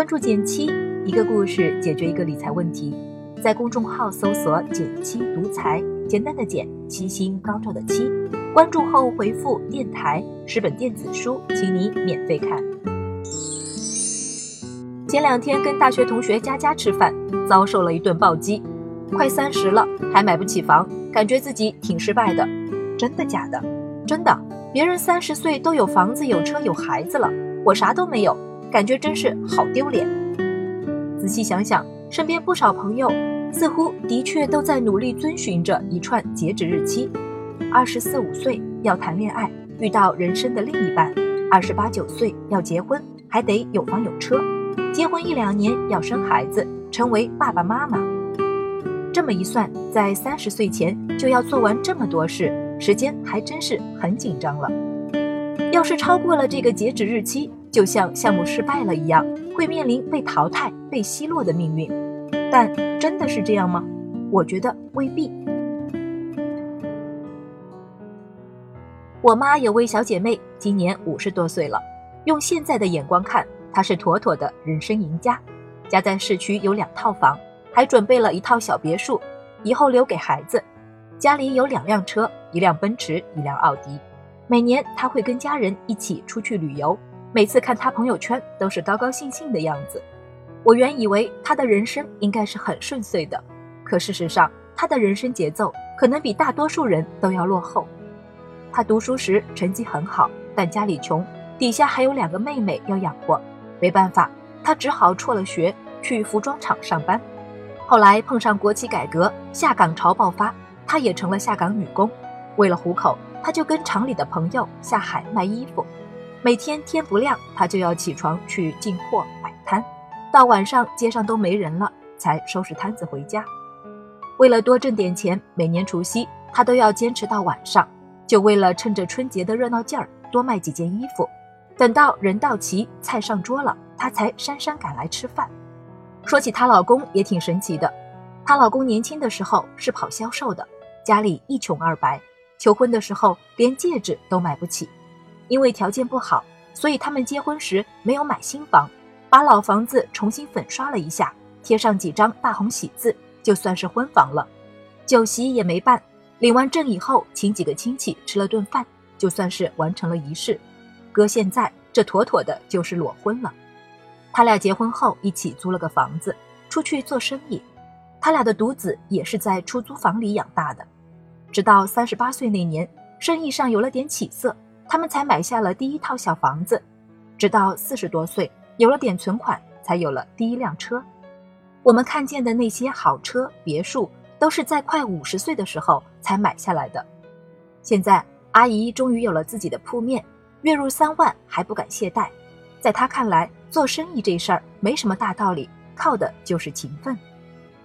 关注减七，一个故事解决一个理财问题。在公众号搜索“减七独裁，简单的减，七星高照的七。关注后回复“电台”十本电子书，请你免费看。前两天跟大学同学佳佳吃饭，遭受了一顿暴击。快三十了还买不起房，感觉自己挺失败的。真的假的？真的。别人三十岁都有房子、有车、有孩子了，我啥都没有。感觉真是好丢脸。仔细想想，身边不少朋友似乎的确都在努力遵循着一串截止日期：二十四五岁要谈恋爱，遇到人生的另一半；二十八九岁要结婚，还得有房有车；结婚一两年要生孩子，成为爸爸妈妈。这么一算，在三十岁前就要做完这么多事，时间还真是很紧张了。要是超过了这个截止日期，就像项目失败了一样，会面临被淘汰、被奚落的命运。但真的是这样吗？我觉得未必。我妈有位小姐妹，今年五十多岁了。用现在的眼光看，她是妥妥的人生赢家。家在市区有两套房，还准备了一套小别墅，以后留给孩子。家里有两辆车，一辆奔驰，一辆奥迪。每年他会跟家人一起出去旅游。每次看他朋友圈都是高高兴兴的样子，我原以为他的人生应该是很顺遂的，可事实上他的人生节奏可能比大多数人都要落后。他读书时成绩很好，但家里穷，底下还有两个妹妹要养活，没办法，他只好辍了学去服装厂上班。后来碰上国企改革，下岗潮爆发，他也成了下岗女工。为了糊口，他就跟厂里的朋友下海卖衣服。每天天不亮，他就要起床去进货摆摊，到晚上街上都没人了，才收拾摊子回家。为了多挣点钱，每年除夕他都要坚持到晚上，就为了趁着春节的热闹劲儿多卖几件衣服。等到人到齐，菜上桌了，她才姗姗赶来吃饭。说起她老公也挺神奇的，她老公年轻的时候是跑销售的，家里一穷二白，求婚的时候连戒指都买不起。因为条件不好，所以他们结婚时没有买新房，把老房子重新粉刷了一下，贴上几张大红喜字，就算是婚房了。酒席也没办，领完证以后，请几个亲戚吃了顿饭，就算是完成了仪式。搁现在，这妥妥的就是裸婚了。他俩结婚后一起租了个房子，出去做生意。他俩的独子也是在出租房里养大的，直到三十八岁那年，生意上有了点起色。他们才买下了第一套小房子，直到四十多岁有了点存款，才有了第一辆车。我们看见的那些好车别墅，都是在快五十岁的时候才买下来的。现在阿姨终于有了自己的铺面，月入三万还不敢懈怠。在她看来，做生意这事儿没什么大道理，靠的就是勤奋。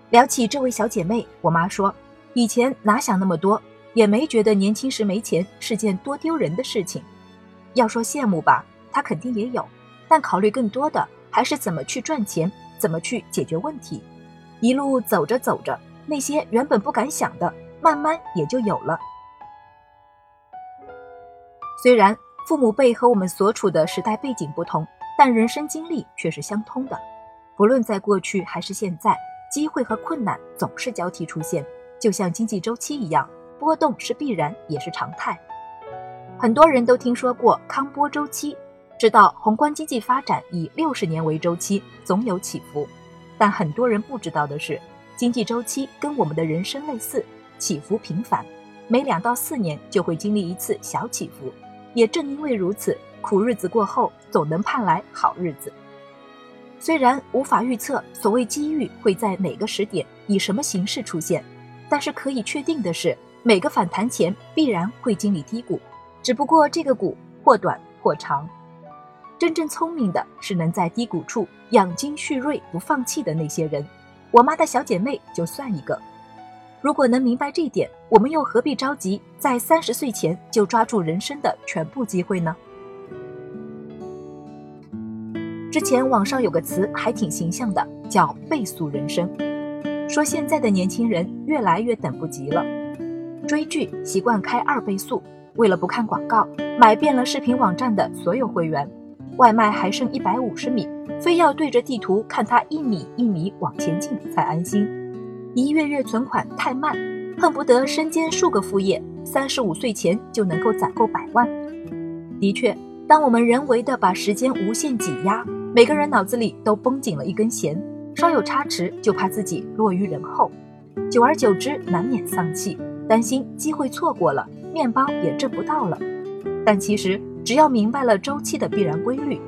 聊起这位小姐妹，我妈说，以前哪想那么多。也没觉得年轻时没钱是件多丢人的事情。要说羡慕吧，他肯定也有，但考虑更多的还是怎么去赚钱，怎么去解决问题。一路走着走着，那些原本不敢想的，慢慢也就有了。虽然父母辈和我们所处的时代背景不同，但人生经历却是相通的。不论在过去还是现在，机会和困难总是交替出现，就像经济周期一样。波动是必然，也是常态。很多人都听说过康波周期，知道宏观经济发展以六十年为周期，总有起伏。但很多人不知道的是，经济周期跟我们的人生类似，起伏频繁，每两到四年就会经历一次小起伏。也正因为如此，苦日子过后，总能盼来好日子。虽然无法预测所谓机遇会在哪个时点以什么形式出现，但是可以确定的是。每个反弹前必然会经历低谷，只不过这个谷或短或长。真正聪明的是能在低谷处养精蓄锐不放弃的那些人。我妈的小姐妹就算一个。如果能明白这点，我们又何必着急在三十岁前就抓住人生的全部机会呢？之前网上有个词还挺形象的，叫“倍速人生”，说现在的年轻人越来越等不及了。追剧习惯开二倍速，为了不看广告，买遍了视频网站的所有会员。外卖还剩一百五十米，非要对着地图看它一米一米往前进才安心。一月月存款太慢，恨不得身兼数个副业，三十五岁前就能够攒够百万。的确，当我们人为的把时间无限挤压，每个人脑子里都绷紧了一根弦，稍有差池就怕自己落于人后，久而久之难免丧气，担心机会错过了，面包也挣不到了。但其实，只要明白了周期的必然规律，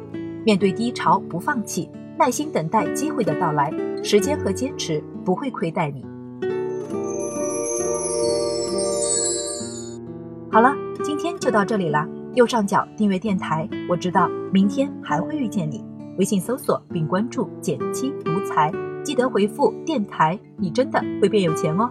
面对低潮不放弃，耐心等待机会的到来，时间和坚持不会亏待你。好了，今天就到这里啦。右上角订阅电台，我知道明天还会遇见你。微信搜索并关注“减轻独裁，记得回复“电台”，你真的会变有钱哦。